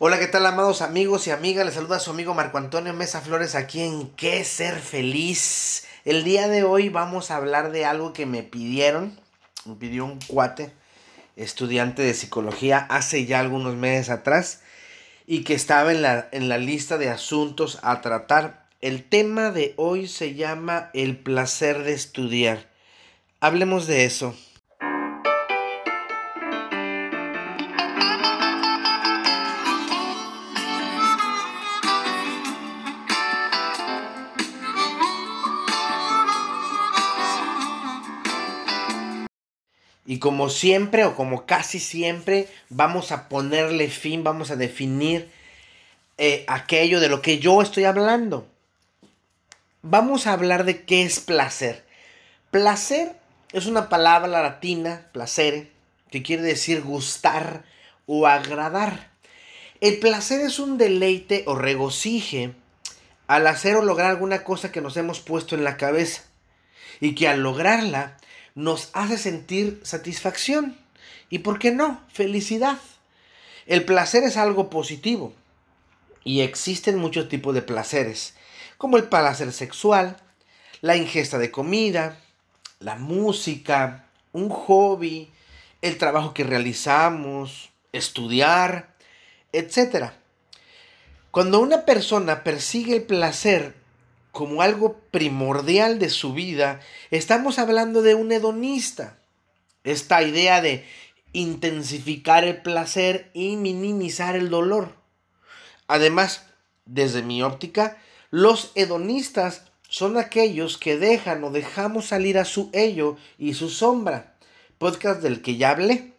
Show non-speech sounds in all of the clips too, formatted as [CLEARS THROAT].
Hola, ¿qué tal, amados amigos y amigas? Les saluda su amigo Marco Antonio Mesa Flores aquí en ¿Qué ser feliz? El día de hoy vamos a hablar de algo que me pidieron, me pidió un cuate, estudiante de psicología, hace ya algunos meses atrás, y que estaba en la, en la lista de asuntos a tratar. El tema de hoy se llama el placer de estudiar. Hablemos de eso. Como siempre o como casi siempre, vamos a ponerle fin, vamos a definir eh, aquello de lo que yo estoy hablando. Vamos a hablar de qué es placer. Placer es una palabra latina, placer, que quiere decir gustar o agradar. El placer es un deleite o regocije al hacer o lograr alguna cosa que nos hemos puesto en la cabeza y que al lograrla nos hace sentir satisfacción y, ¿por qué no?, felicidad. El placer es algo positivo y existen muchos tipos de placeres, como el placer sexual, la ingesta de comida, la música, un hobby, el trabajo que realizamos, estudiar, etc. Cuando una persona persigue el placer como algo primordial de su vida, estamos hablando de un hedonista. Esta idea de intensificar el placer y minimizar el dolor. Además, desde mi óptica, los hedonistas son aquellos que dejan o dejamos salir a su ello y su sombra, podcast del que ya hablé,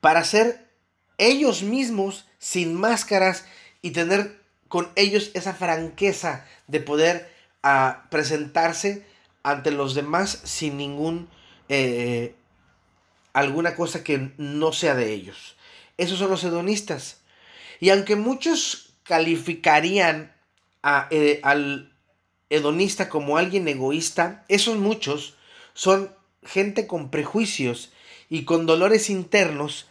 para ser ellos mismos sin máscaras y tener con ellos esa franqueza de poder ah, presentarse ante los demás sin ningún eh, alguna cosa que no sea de ellos. Esos son los hedonistas. Y aunque muchos calificarían eh, al hedonista como alguien egoísta, esos muchos son gente con prejuicios y con dolores internos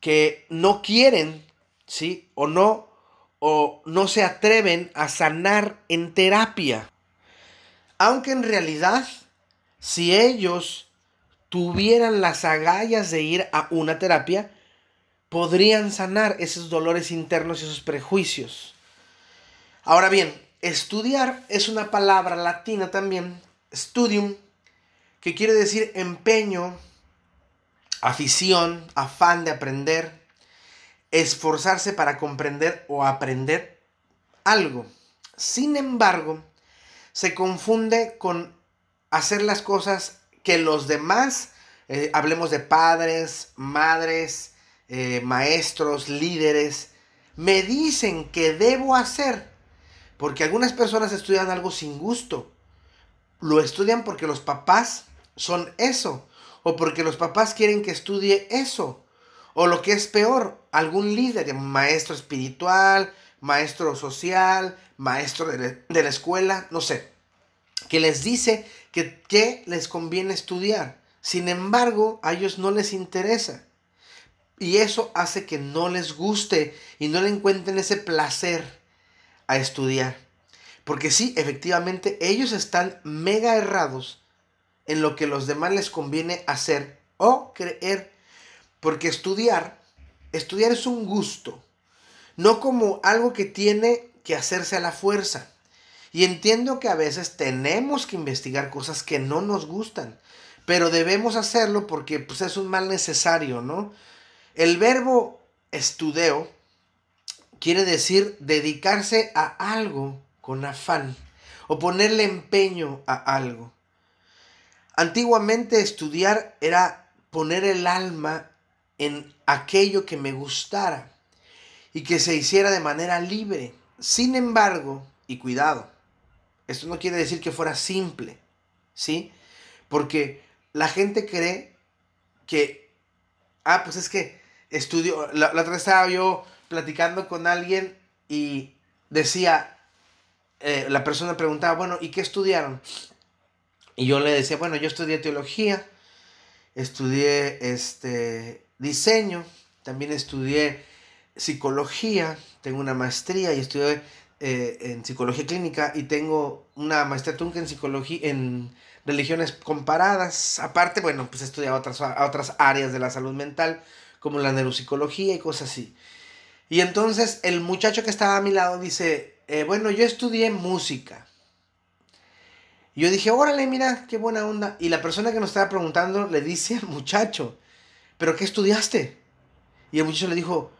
que no quieren, ¿sí? O no o no se atreven a sanar en terapia. Aunque en realidad, si ellos tuvieran las agallas de ir a una terapia, podrían sanar esos dolores internos y esos prejuicios. Ahora bien, estudiar es una palabra latina también, studium, que quiere decir empeño, afición, afán de aprender, esforzarse para comprender o aprender algo. Sin embargo, se confunde con hacer las cosas que los demás, eh, hablemos de padres, madres, eh, maestros, líderes, me dicen que debo hacer. Porque algunas personas estudian algo sin gusto. Lo estudian porque los papás son eso. O porque los papás quieren que estudie eso. O lo que es peor, algún líder, maestro espiritual, maestro social, maestro de, la escuela, no sé, que les dice que, que les conviene estudiar. Sin embargo, a ellos no les interesa. Y eso hace que no les guste y no le encuentren ese placer a estudiar. Porque sí, efectivamente, ellos están mega errados en lo que los demás les conviene hacer o creer porque estudiar, estudiar es un gusto, no como algo que tiene que hacerse a la fuerza. Y entiendo que a veces tenemos que investigar cosas que no nos gustan, pero debemos hacerlo porque pues, es un mal necesario, ¿no? El verbo estudeo quiere decir dedicarse a algo con afán o ponerle empeño a algo. Antiguamente estudiar era poner el alma en aquello que me gustara y que se hiciera de manera libre. Sin embargo, y cuidado, esto no quiere decir que fuera simple, ¿sí? Porque la gente cree que, ah, pues es que estudio, la, otra vez estaba yo platicando con alguien y decía, eh, la persona preguntaba, bueno, ¿y qué estudiaron? Y yo le decía, bueno, yo estudié teología, estudié este, diseño, también estudié psicología, tengo una maestría y estudié eh, en psicología clínica y tengo una maestría en psicología, en religiones comparadas. Aparte, bueno, pues he estudiado otras, otras áreas de la salud mental, como la neuropsicología y cosas así. Y entonces el muchacho que estaba a mi lado dice, eh, bueno, yo estudié música. Y yo dije, órale, mira, qué buena onda. Y la persona que nos estaba preguntando le dice al muchacho, ¿pero qué estudiaste? Y el muchacho le dijo,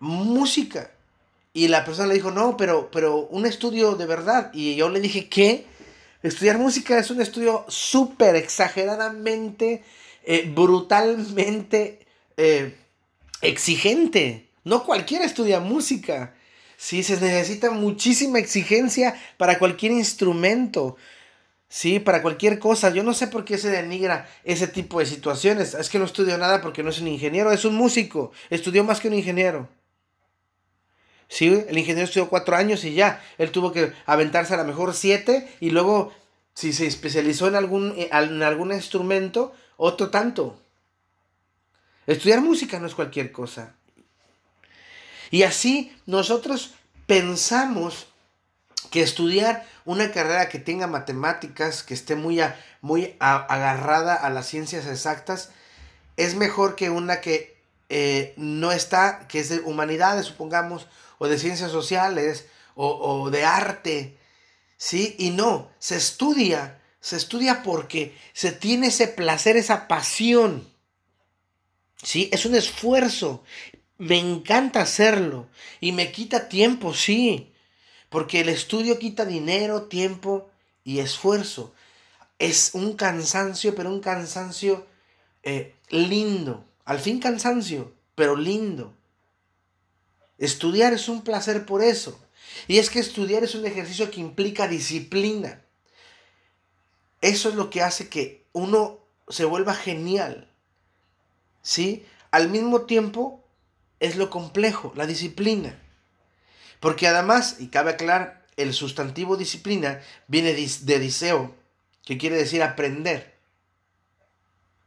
música. Y la persona le dijo, no, pero, pero un estudio de verdad. Y yo le dije, ¿qué? Estudiar música es un estudio súper exageradamente, eh, brutalmente eh, exigente. No cualquiera estudia música. Sí, se necesita muchísima exigencia para cualquier instrumento. Sí, para cualquier cosa. Yo no sé por qué se denigra ese tipo de situaciones. Es que no estudió nada porque no es un ingeniero, es un músico. Estudió más que un ingeniero. Sí, el ingeniero estudió cuatro años y ya. Él tuvo que aventarse a lo mejor siete y luego, si se especializó en algún, eh, en algún instrumento, otro tanto. Estudiar música no es cualquier cosa. Y así nosotros pensamos que estudiar una carrera que tenga matemáticas, que esté muy, muy agarrada a las ciencias exactas, es mejor que una que eh, no está, que es de humanidades, supongamos, o de ciencias sociales o, de arte, ¿sí? Y no, se estudia, se estudia porque se tiene ese placer, esa pasión, ¿sí? Es un esfuerzo, me encanta hacerlo y me quita tiempo, sí, porque el estudio quita dinero, tiempo y esfuerzo. Es un cansancio, pero un cansancio eh, lindo. Al fin cansancio, pero lindo. Estudiar es un placer por eso. Y es que estudiar es un ejercicio que implica disciplina. Eso es lo que hace que uno se vuelva genial. ¿Sí? Al mismo tiempo es lo complejo, la disciplina. Porque además, y cabe aclarar, el sustantivo disciplina viene de diseo, que quiere decir aprender.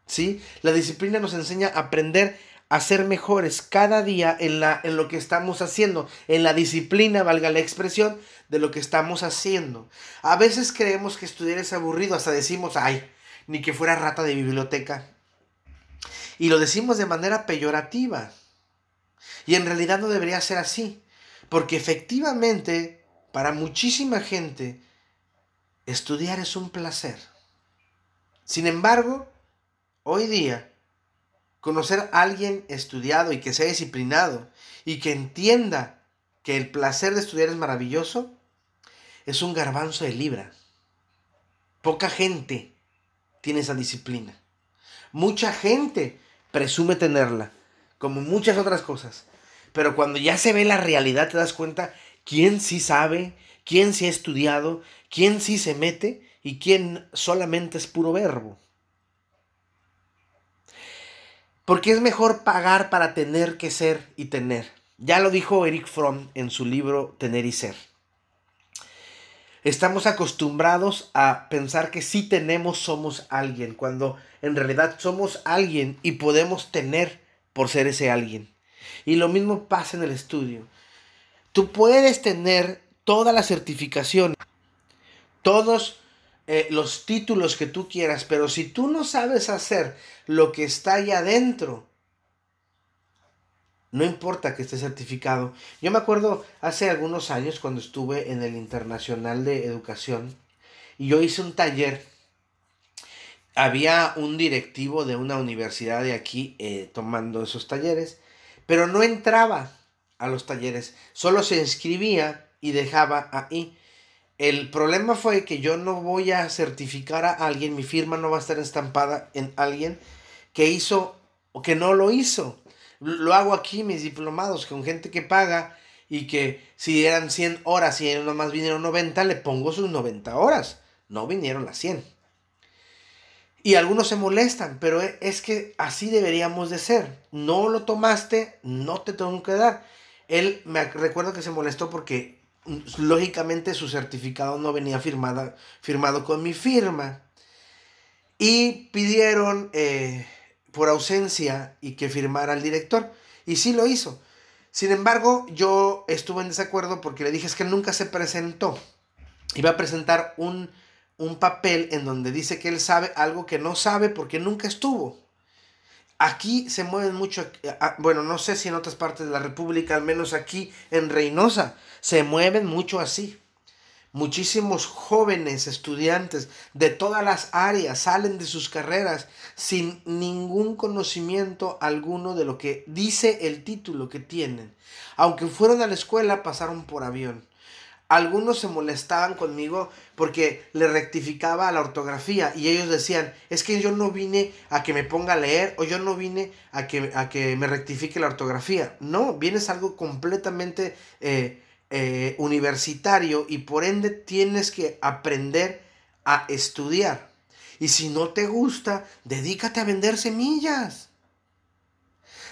¿Sí? La disciplina nos enseña a aprender a ser mejores cada día en, la, en lo que estamos haciendo, en la disciplina, valga la expresión, de lo que estamos haciendo. A veces creemos que estudiar es aburrido, hasta decimos, ay, ni que fuera rata de biblioteca. Y lo decimos de manera peyorativa. Y en realidad no debería ser así, porque efectivamente, para muchísima gente, estudiar es un placer. Sin embargo, hoy día Conocer a alguien estudiado y que sea disciplinado y que entienda que el placer de estudiar es maravilloso, es un garbanzo de libra. Poca gente tiene esa disciplina. Mucha gente presume tenerla, como muchas otras cosas. Pero cuando ya se ve la realidad te das cuenta quién sí sabe, quién sí ha estudiado, quién sí se mete y quién solamente es puro verbo. Porque es mejor pagar para tener que ser y tener. Ya lo dijo Eric Fromm en su libro Tener y Ser. Estamos acostumbrados a pensar que si tenemos somos alguien, cuando en realidad somos alguien y podemos tener por ser ese alguien. Y lo mismo pasa en el estudio. Tú puedes tener toda la certificación, todos eh, los títulos que tú quieras, pero si tú no sabes hacer lo que está ahí adentro, no importa que esté certificado. Yo me acuerdo hace algunos años cuando estuve en el Internacional de Educación y yo hice un taller. Había un directivo de una universidad de aquí eh, tomando esos talleres, pero no entraba a los talleres, solo se inscribía y dejaba ahí. El problema fue que yo no voy a certificar a alguien, mi firma no va a estar estampada en alguien que hizo o que no lo hizo. Lo hago aquí, mis diplomados, con gente que paga y que si eran 100 horas y ellos nomás vinieron 90, le pongo sus 90 horas. No vinieron las 100. Y algunos se molestan, pero e, es que así deberíamos de ser. No lo tomaste, no te tengo que dar. Él me recuerdo que se molestó porque lógicamente su certificado no venía firmada, firmado con mi firma. Y pidieron eh, por ausencia y que firmara el director. Y sí lo hizo. Sin embargo, yo estuve en desacuerdo porque le dije es que nunca se presentó. Iba a presentar un, un papel en donde dice que él sabe algo que no sabe porque nunca estuvo. Aquí se mueven mucho, eh, ah, bueno, no sé si en otras partes de la República, al menos aquí en Reynosa, se mueven mucho así. Muchísimos jóvenes estudiantes de todas las áreas salen de sus carreras sin ningún conocimiento alguno de lo que dice el título que tienen. Aunque fueron a la escuela, pasaron por avión. Algunos se molestaban conmigo porque le rectificaba la ortografía y ellos decían, es que yo no vine a que me ponga a leer o yo no vine a que, a que me rectifique la ortografía. No, vienes algo completamente eh, eh, universitario y por ende tienes que aprender a estudiar. Y si no te gusta, dedícate a vender semillas.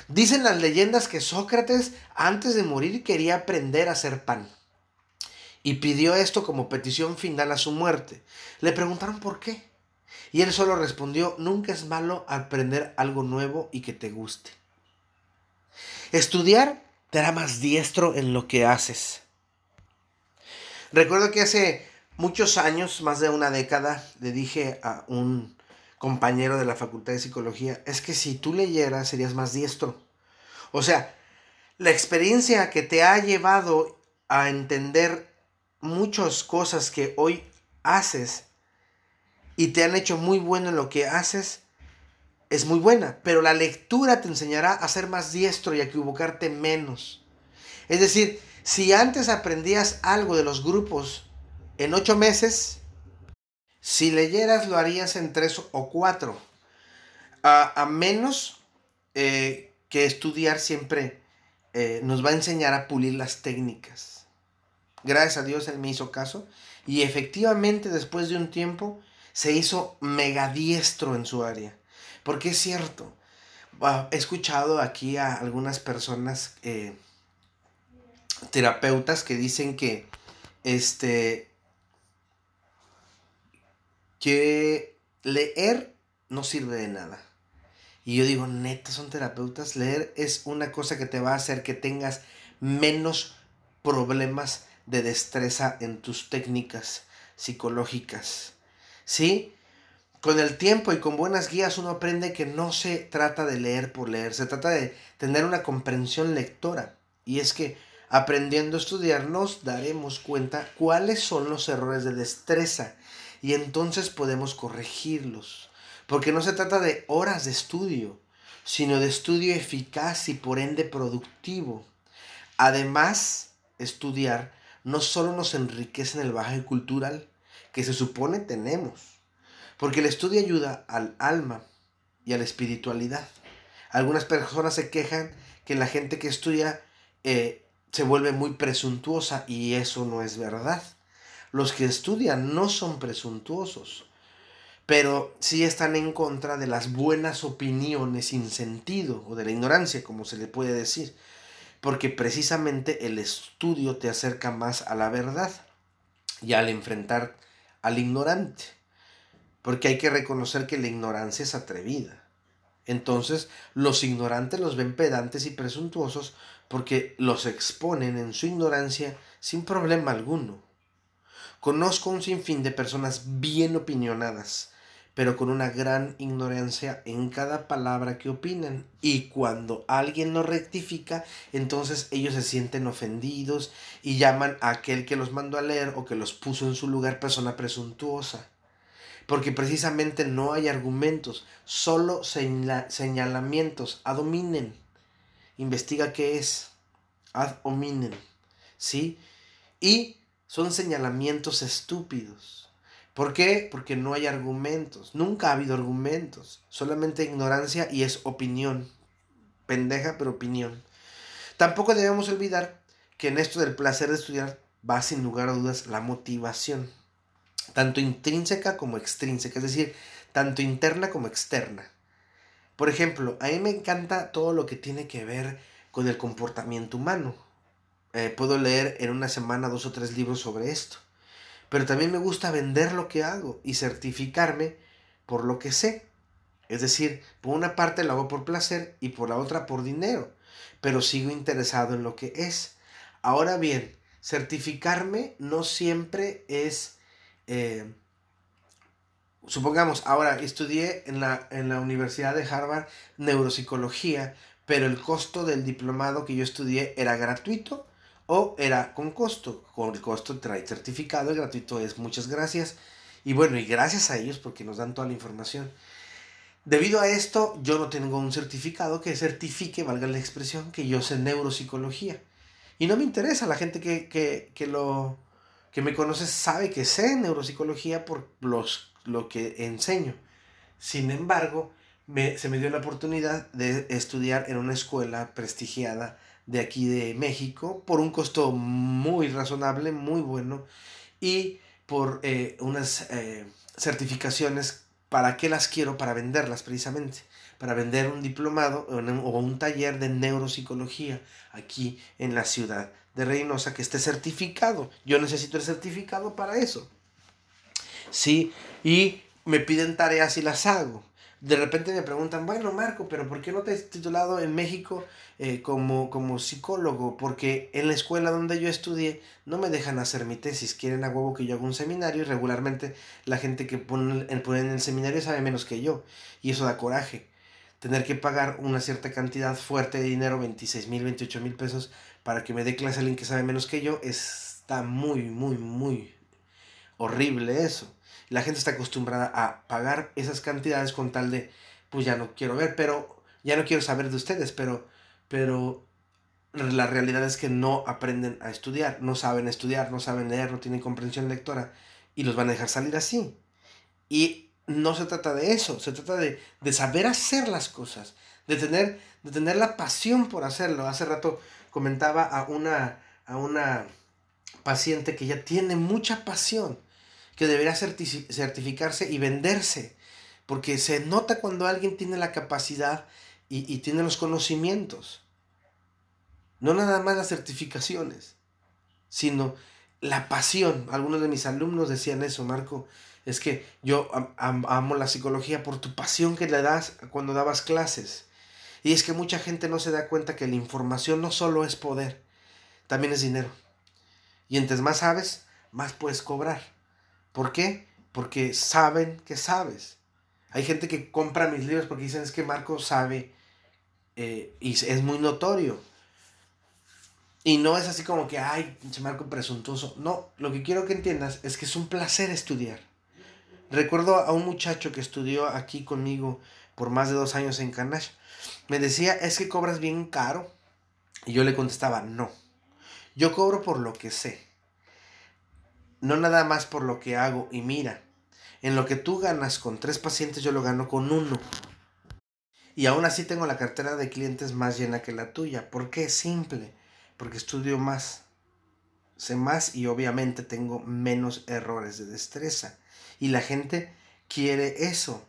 Dicen las leyendas que Sócrates antes de morir quería aprender a hacer pan. Y pidió esto como petición final a su muerte. Le preguntaron por qué. Y él solo respondió, nunca es malo aprender algo nuevo y que te guste. Estudiar te hará más diestro en lo que haces. Recuerdo que hace muchos años, más de una década, le dije a un compañero de la Facultad de Psicología, es que si tú leyeras serías más diestro. O sea, la experiencia que te ha llevado a entender muchas cosas que hoy haces y te han hecho muy bueno en lo que haces, es muy buena, pero la lectura te enseñará a ser más diestro y a equivocarte menos. Es decir, si antes aprendías algo de los grupos en ocho meses, si leyeras lo harías en tres o cuatro. A, menos eh, que estudiar siempre eh, nos va a enseñar a pulir las técnicas. Gracias a Dios él me hizo caso y efectivamente después de un tiempo se hizo megadiestro en su área. Porque es cierto, ah, he escuchado aquí a algunas personas eh, terapeutas que dicen que este que leer no sirve de nada. Y yo digo, neta, son terapeutas. Leer es una cosa que te va a hacer que tengas menos problemas de destreza en tus técnicas psicológicas. ¿Sí? Con el tiempo y con buenas guías uno aprende que no se trata de leer por leer, se trata de tener una comprensión lectora. Y es que Aprendiendo a estudiar nos daremos cuenta cuáles son los errores de destreza y entonces podemos corregirlos. Porque no se trata de horas de estudio, sino de estudio eficaz y por ende productivo. Además, estudiar no solo nos enriquece en el baje cultural que se supone tenemos, porque el estudio ayuda al alma y a la espiritualidad. Algunas personas se quejan que la gente que estudia eh, se vuelve muy presuntuosa y eso no es verdad. Los que estudian no son presuntuosos, pero sí están en contra de las buenas opiniones sin sentido o de la ignorancia, como se le puede decir, porque precisamente el estudio te acerca más a la verdad y al enfrentar al ignorante, porque hay que reconocer que la ignorancia es atrevida. Entonces, los ignorantes los ven pedantes y presuntuosos porque los exponen en su ignorancia sin problema alguno. Conozco un sinfín de personas bien opinionadas, pero con una gran ignorancia en cada palabra que opinan. Y cuando alguien no rectifica, entonces ellos se sienten ofendidos y llaman a aquel que los mandó a leer o que los puso en su lugar persona presuntuosa. Porque precisamente no hay argumentos, solo señalamientos, adominen investiga qué es, ad hominem, ¿sí? Y son señalamientos estúpidos. ¿Por qué? Porque no hay argumentos, nunca ha habido argumentos, solamente ignorancia y es opinión, pendeja pero opinión. Tampoco debemos olvidar que en esto del placer de estudiar va sin lugar a dudas la motivación, tanto intrínseca como extrínseca, es decir, tanto interna como externa. Por ejemplo, a mí me encanta todo lo que tiene que ver con el comportamiento humano. Eh, puedo leer en una semana dos o tres libros sobre esto. Pero también me gusta vender lo que hago y certificarme por lo que sé. Es decir, por una parte lo hago por placer y por la otra por dinero. pero sigo interesado en lo que es. Ahora bien, certificarme no siempre es... Eh, supongamos, ahora estudié en la, en la Universidad de Harvard neuropsicología, pero el costo del diplomado que yo estudié era gratuito o era con costo. Con el costo trae certificado, el gratuito es muchas gracias. Y bueno, y gracias a ellos porque nos dan toda la información. Debido a esto, yo no tengo un certificado que certifique, valga la expresión, que yo sé neuropsicología. Y no me interesa, la gente que, que, que lo, que me conoce sabe que sé neuropsicología por los, lo que enseño. Sin embargo, me, se me dio la oportunidad de estudiar en una escuela prestigiada de aquí de México por un costo muy razonable, muy bueno y por eh, unas eh, certificaciones. ¿Para qué las quiero? Para venderlas precisamente. Para vender un diplomado o un taller de neuropsicología aquí en la ciudad de Reynosa que esté certificado. Yo necesito el certificado para eso. Sí, y me piden tareas y las hago de repente me preguntan, bueno, Marco, pero ¿por qué no te has titulado en México eh, como, como psicólogo? Porque en la escuela donde yo estudié no me dejan hacer mi tesis, quieren a huevo que yo haga un seminario y regularmente la gente que pone, pone en el seminario sabe menos que yo y eso da coraje. Tener que pagar una cierta cantidad fuerte de dinero, 26 mil, 28 mil pesos, para que me dé clase alguien que sabe menos que yo, está muy, muy, muy horrible eso la gente está acostumbrada a pagar esas cantidades con tal de, pues ya no quiero ver, pero ya no quiero saber de ustedes, pero, pero la realidad es que no aprenden a estudiar, no saben estudiar, no saben leer, no tienen comprensión lectora y los van a dejar salir así. Y no se trata de eso, se trata de, de saber hacer las cosas, de tener, de tener la pasión por hacerlo. Hace rato comentaba a una, a una paciente que ya tiene mucha pasión que debería certificarse y venderse, porque se nota cuando alguien tiene la capacidad y, tiene los conocimientos. No nada más las certificaciones, sino la pasión. Algunos de mis alumnos decían eso, Marco, es que yo amo la psicología por tu pasión que le das cuando dabas clases. Y es que mucha gente no se da cuenta que la información no solo es poder, también es dinero. Y entonces más sabes, más puedes cobrar. ¿Por qué? Porque saben que sabes. Hay gente que compra mis libros porque dicen es que Marco sabe eh, y es muy notorio. Y no es así como que, ay, Marco presuntuoso. No, lo que quiero que entiendas es que es un placer estudiar. Recuerdo a un muchacho que estudió aquí conmigo por más de dos años en Canash. Me decía, es que cobras bien caro. Y yo le contestaba, no. Yo cobro por lo que sé no nada más por lo que hago y mira, en lo que tú ganas con tres pacientes yo lo gano con uno. Y aún así tengo la cartera de clientes más llena que la tuya. ¿Por qué? Simple. Porque estudio más. Sé más y obviamente tengo menos errores de destreza. Y la gente quiere eso.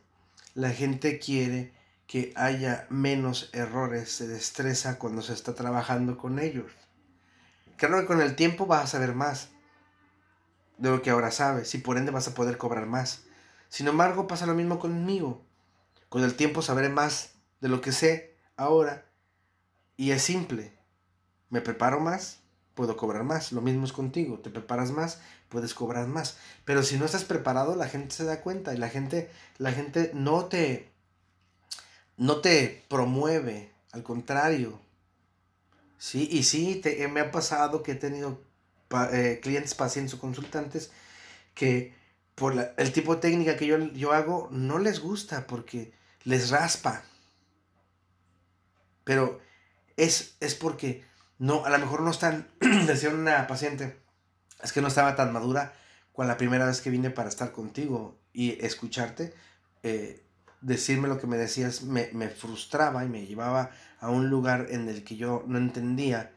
La gente quiere que haya menos errores de destreza cuando se está trabajando con ellos. Claro que con el tiempo vas a saber más de lo que ahora sabes y por ende vas a poder cobrar más. Sin embargo, pasa lo mismo conmigo. Con el tiempo sabré más de lo que sé ahora y es simple. Me preparo más, puedo cobrar más. Lo mismo es contigo. Te preparas más, puedes cobrar más. Pero si no estás preparado, la gente se da cuenta y la gente, la gente no te, no te promueve. Al contrario. Sí, y sí, te, me ha pasado que he tenido eh, clientes, pacientes o consultantes que por el tipo de técnica que yo, yo hago no les gusta porque les raspa. Pero es, es porque no, a lo mejor no están, [CLEARS THROAT] decía una paciente, es que no estaba tan madura con la primera vez que vine para estar contigo y escucharte, eh, decirme lo que me decías me, me, frustraba y me llevaba a un lugar en el que yo no entendía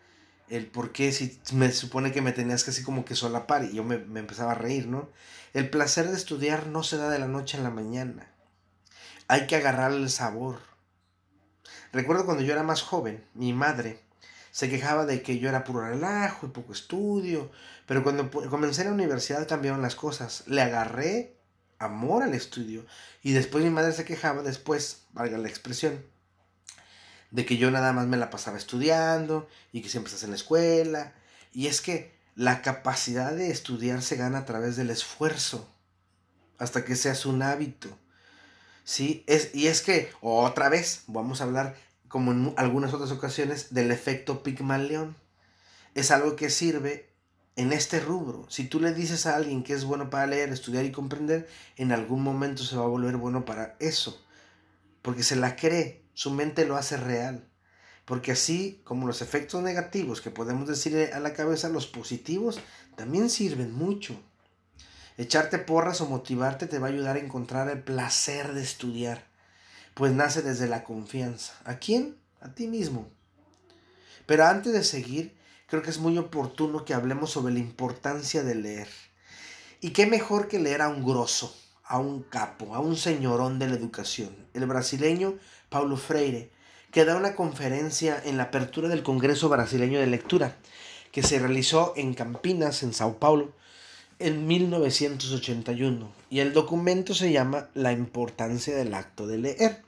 el por qué si me supone que me tenías que así como que solapar y yo me, me empezaba a reír, ¿no? El placer de estudiar no se da de la noche a la mañana. Hay que agarrar el sabor. Recuerdo cuando yo era más joven, mi madre se quejaba de que yo era puro relajo y poco estudio, pero cuando comencé en la universidad cambiaron las cosas. Le agarré amor al estudio y después mi madre se quejaba, después, valga la expresión, de que yo nada más me la pasaba estudiando y que siempre estás en la escuela. Y es que la capacidad de estudiar se gana a través del esfuerzo, hasta que seas un hábito. ¿Sí? Es, y es que, otra vez, vamos a hablar, como en algunas otras ocasiones, del efecto Pigmalión. Es algo que sirve en este rubro. Si tú le dices a alguien que es bueno para leer, estudiar y comprender, en algún momento se va a volver bueno para eso. Porque se la cree, su mente lo hace real. Porque así como los efectos negativos que podemos decir a la cabeza, los positivos también sirven mucho. Echarte porras o motivarte te va a ayudar a encontrar el placer de estudiar, pues nace desde la confianza. ¿A quién? A ti mismo. Pero antes de seguir, creo que es muy oportuno que hablemos sobre la importancia de leer. ¿Y qué mejor que leer a un grosso, a un capo, a un señorón de la educación, el brasileño Paulo Freire, que da una conferencia en la apertura del Congreso Brasileño de Lectura, que se realizó en Campinas, en Sao Paulo, en 1981. Y el documento se llama La importancia del acto de leer.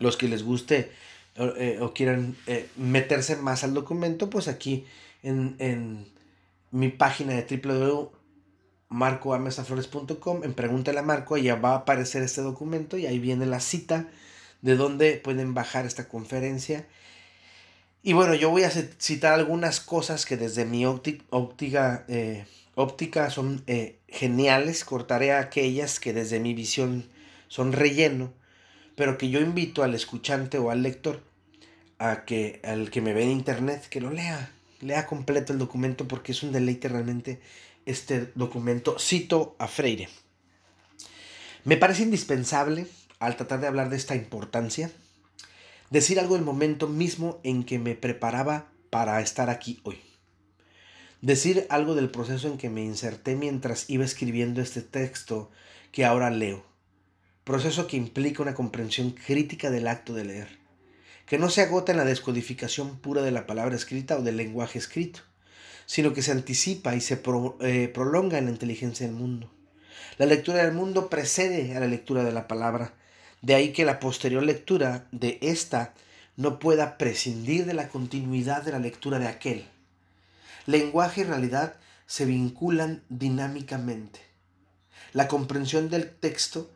Los que les guste eh, o quieran eh, meterse más al documento, pues aquí en, en mi página de www.marcoamesaflores.com, en Pregúntale a Marco, ya va a aparecer este documento y ahí viene la cita de dónde pueden bajar esta conferencia. Y bueno, yo voy a citar algunas cosas que desde mi óptica, eh, óptica son geniales, cortaré aquellas que desde mi visión son relleno, pero que yo invito al escuchante o al lector a que al que me ve en internet que lo lea, lea completo el documento porque es un deleite realmente este documento. Cito a Freire. Me parece indispensable, al tratar de hablar de esta importancia, decir algo del momento mismo en que me preparaba para estar aquí hoy. Decir algo del proceso en que me inserté mientras iba escribiendo este texto que ahora leo. Proceso que implica una comprensión crítica del acto de leer que no se agota en la descodificación pura de la palabra escrita o del lenguaje escrito, sino que se anticipa y se eh, prolonga en la inteligencia del mundo. La lectura del mundo precede a la lectura de la palabra, de ahí que la posterior lectura de ésta no pueda prescindir de la continuidad de la lectura de aquel. Lenguaje y realidad se vinculan dinámicamente. La comprensión del texto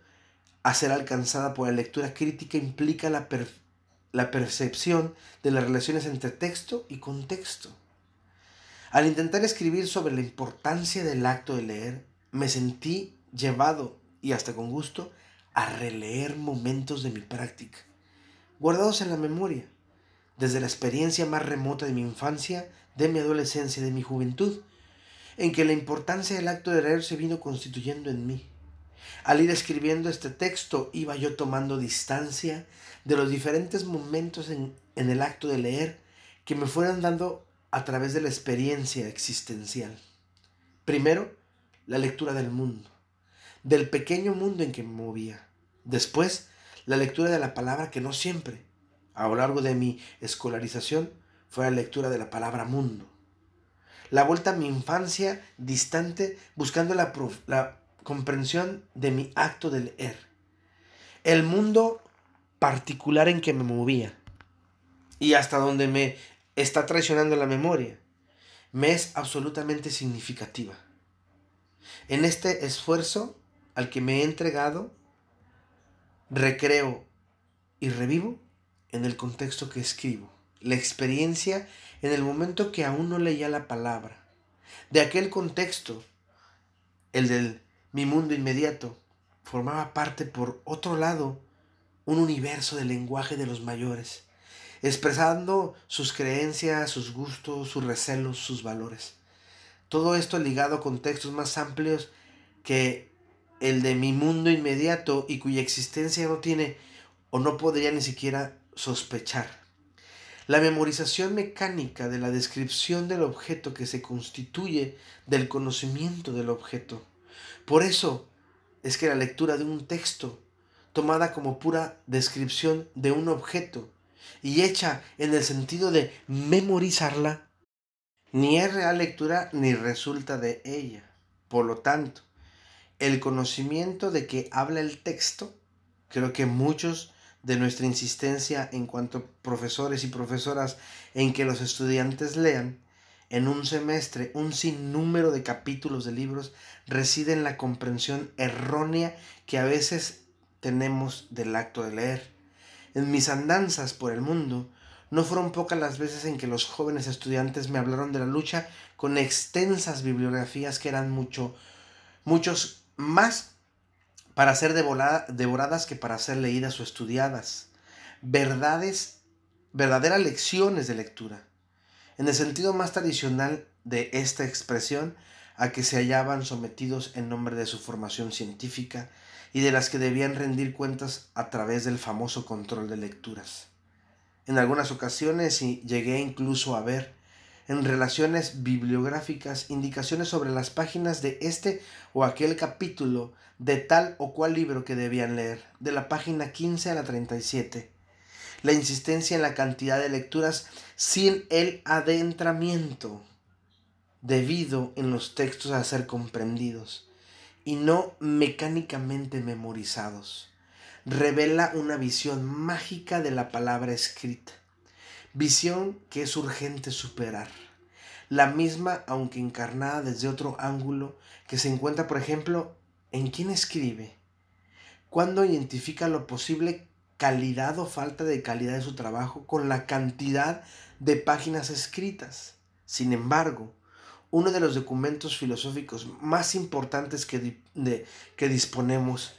a ser alcanzada por la lectura crítica implica la, la percepción de las relaciones entre texto y contexto. Al intentar escribir sobre la importancia del acto de leer, me sentí llevado, y hasta con gusto, a releer momentos de mi práctica, guardados en la memoria, desde la experiencia más remota de mi infancia, de mi adolescencia, de mi juventud, en que la importancia del acto de leer se vino constituyendo en mí. Al ir escribiendo este texto iba yo tomando distancia de los diferentes momentos en, el acto de leer que me fueran dando a través de la experiencia existencial. Primero, la lectura del mundo, del pequeño mundo en que me movía. Después, la lectura de la palabra que no siempre, a lo largo de mi escolarización, fue la lectura de la palabra mundo. La vuelta a mi infancia distante buscando la, comprensión de mi acto de leer. El mundo particular en que me movía y hasta donde me está traicionando la memoria, me es absolutamente significativa. En este esfuerzo al que me he entregado, recreo y revivo en el contexto que escribo, la experiencia en el momento que aún no leía la palabra, de aquel contexto, el del mi mundo inmediato, formaba parte por otro lado un universo del lenguaje de los mayores, expresando sus creencias, sus gustos, sus recelos, sus valores. Todo esto ligado a contextos más amplios que el de mi mundo inmediato y cuya existencia no tiene o no podría ni siquiera sospechar. La memorización mecánica de la descripción del objeto que se constituye del conocimiento del objeto. Por eso es que la lectura de un texto tomada como pura descripción de un objeto y hecha en el sentido de memorizarla, ni es real lectura ni resulta de ella. Por lo tanto, el conocimiento de que habla el texto, creo que muchos de nuestra insistencia en cuanto profesores y profesoras en que los estudiantes lean, en un semestre un sinnúmero de capítulos de libros reside en la comprensión errónea que a veces tenemos del acto de leer. En mis andanzas por el mundo, no fueron pocas las veces en que los jóvenes estudiantes me hablaron de la lucha con extensas bibliografías que eran mucho, muchos más para ser devoradas que para ser leídas o estudiadas. Verdades, verdaderas lecciones de lectura. En el sentido más tradicional de esta expresión, a que se hallaban sometidos en nombre de su formación científica y de las que debían rendir cuentas a través del famoso control de lecturas. En algunas ocasiones llegué incluso a ver en relaciones bibliográficas indicaciones sobre las páginas de este o aquel capítulo de tal o cual libro que debían leer, de la página 15 a la 37. La insistencia en la cantidad de lecturas sin el adentramiento debido en los textos a ser comprendidos y no mecánicamente memorizados. Revela una visión mágica de la palabra escrita, visión que es urgente superar. La misma, aunque encarnada desde otro ángulo, que se encuentra, por ejemplo, en quién escribe, cuando identifica lo posible calidad o falta de calidad de su trabajo con la cantidad de páginas escritas. Sin embargo, uno de los documentos filosóficos más importantes que, que disponemos.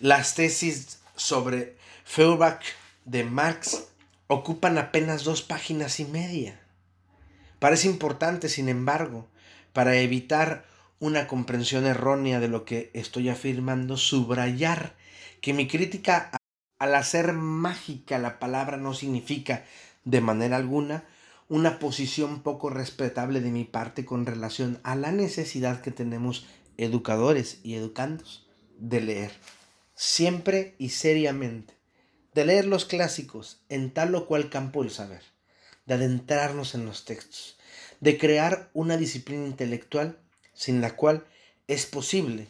Las tesis sobre Feuerbach de Marx ocupan apenas dos páginas y media. Parece importante, sin embargo, para evitar una comprensión errónea de lo que estoy afirmando, subrayar que mi crítica al hacer mágica la palabra no significa de manera alguna una posición poco respetable de mi parte con relación a la necesidad que tenemos educadores y educandos de leer, siempre y seriamente, de leer los clásicos en tal o cual campo del saber, de adentrarnos en los textos, de crear una disciplina intelectual sin la cual es posible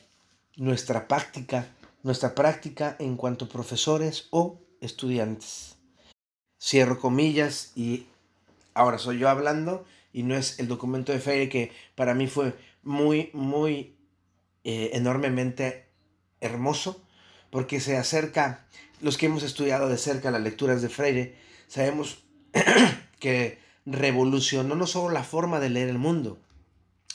nuestra práctica, nuestra práctica en cuanto profesores o estudiantes. Cierro comillas y Ahora soy yo hablando y no es el documento de Freire que para mí fue muy, muy eh, enormemente hermoso porque se acerca, los que hemos estudiado de cerca las lecturas de Freire, sabemos [CLEARS THROAT] que revolucionó no solo la forma de leer el mundo,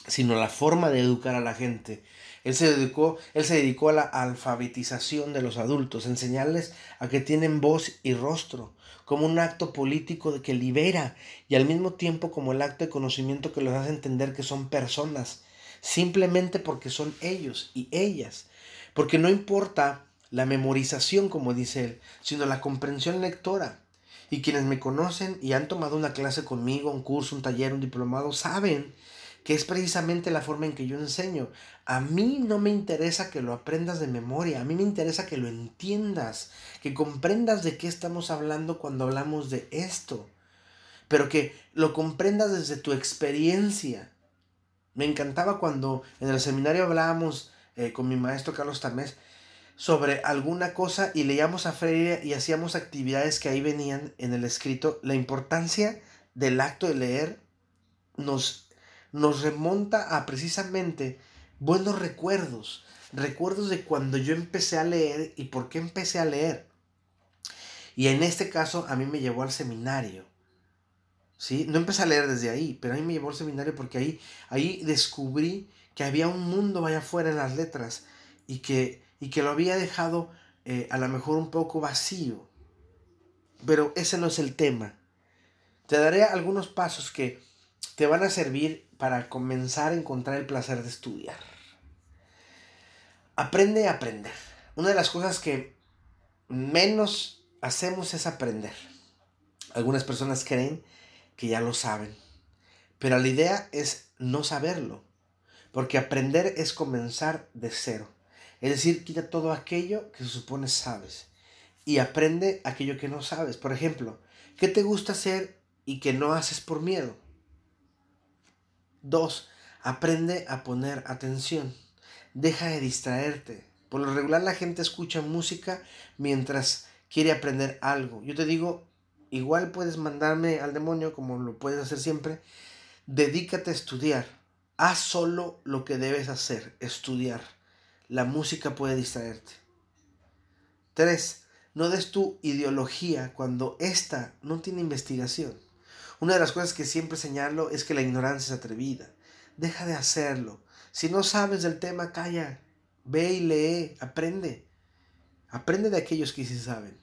sino la forma de educar a la gente. Él se dedicó, él se dedicó a la alfabetización de los adultos, enseñarles a que tienen voz y rostro, como un acto político que libera y al mismo tiempo como el acto de conocimiento que los hace entender que son personas, simplemente porque son ellos y ellas. Porque no importa la memorización, como dice él, sino la comprensión lectora. Y quienes me conocen y han tomado una clase conmigo, un curso, un taller, un diplomado, saben que es precisamente la forma en que yo enseño. A mí no me interesa que lo aprendas de memoria, a mí me interesa que lo entiendas, que comprendas de qué estamos hablando cuando hablamos de esto, pero que lo comprendas desde tu experiencia. Me encantaba cuando en el seminario hablábamos eh, con mi maestro Carlos Tamés sobre alguna cosa y leíamos a Freire y hacíamos actividades que ahí venían en el escrito. La importancia del acto de leer nos nos remonta a precisamente buenos recuerdos, recuerdos de cuando yo empecé a leer y por qué empecé a leer. Y en este caso a mí me llevó al seminario. ¿Sí? No empecé a leer desde ahí, pero a mí me llevó al seminario porque ahí, ahí descubrí que había un mundo allá afuera en las letras y que, y que lo había dejado eh, a lo mejor un poco vacío. Pero ese no es el tema. Te daré algunos pasos que te van a servir para comenzar a encontrar el placer de estudiar. Aprende a aprender. Una de las cosas que menos hacemos es aprender. Algunas personas creen que ya lo saben, pero la idea es no saberlo, porque aprender es comenzar de cero. Es decir, quita todo aquello que se supone sabes y aprende aquello que no sabes. Por ejemplo, ¿qué te gusta hacer y que no haces por miedo? Dos, aprende a poner atención. Deja de distraerte. Por lo regular la gente escucha música mientras quiere aprender algo. Yo te digo, igual puedes mandarme al demonio como lo puedes hacer siempre. Dedícate a estudiar. Haz solo lo que debes hacer, estudiar. La música puede distraerte. 3. No des tu ideología cuando ésta no tiene investigación. Una de las cosas que siempre señalo es que la ignorancia es atrevida. Deja de hacerlo. Si no sabes del tema, calla. Ve y lee, aprende. Aprende de aquellos que sí saben.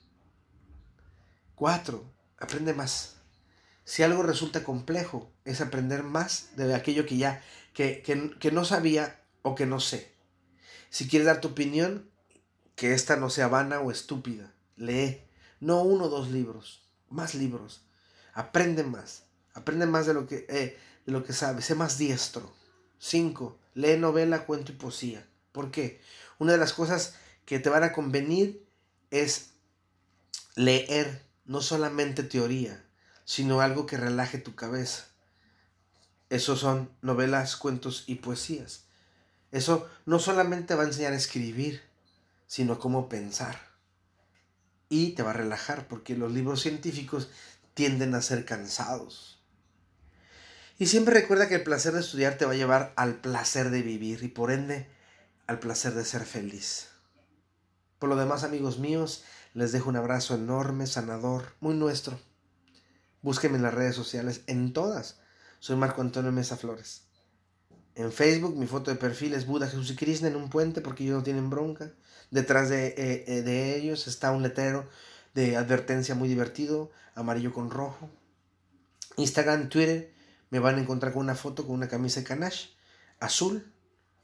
4. Aprende más. Si algo resulta complejo, es aprender más de aquello que ya, que, que no sabía o que no sé. Si quieres dar tu opinión, que esta no sea vana o estúpida. Lee, no uno o dos libros, más libros. Aprende más, aprende más de lo que, eh, de lo que sabes, sé más diestro. 5. Lee novela, cuento y poesía. ¿Por qué? Una de las cosas que te van a convenir es leer no solamente teoría, sino algo que relaje tu cabeza. Esos son novelas, cuentos y poesías. Eso no solamente va a enseñar a escribir, sino cómo pensar y te va a relajar porque los libros científicos tienden a ser cansados. Y siempre recuerda que el placer de estudiar te va a llevar al placer de vivir y por ende al placer de ser feliz. Por lo demás, amigos míos, les dejo un abrazo enorme, sanador, muy nuestro. Búsquenme en las redes sociales, en todas. Soy Marco Antonio Mesa Flores. En Facebook mi foto de perfil es Buda, Jesús y Krishna en un puente porque ellos no tienen bronca. Detrás de, eh, eh, de ellos está un letrero de advertencia muy divertido, amarillo con rojo. Instagram, Twitter, me van a encontrar con una foto con una camisa de canache azul,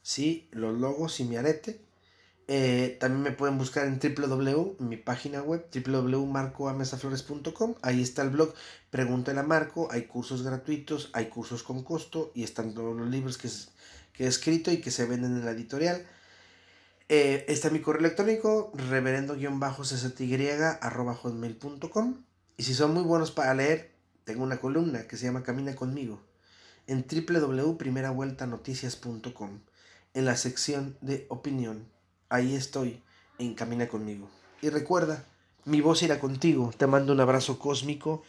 sí, los logos y mi arete. Eh, también me pueden buscar en www, mi página web, www.marcoamesaflores.com. Ahí está el blog, pregúntale a Marco. Hay cursos gratuitos, hay cursos con costo y están todos los libros que, que he escrito y que se venden en la editorial. Eh, está mi correo electrónico, reverendo-cty.com. Y si son muy buenos para leer, tengo una columna que se llama Camina conmigo en www.primeravueltanoticias.com en la sección de opinión. Ahí estoy en Camina conmigo. Y recuerda, mi voz irá contigo. Te mando un abrazo cósmico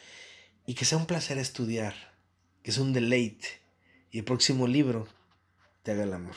y que sea un placer estudiar, que sea un deleite y el próximo libro te haga el amor.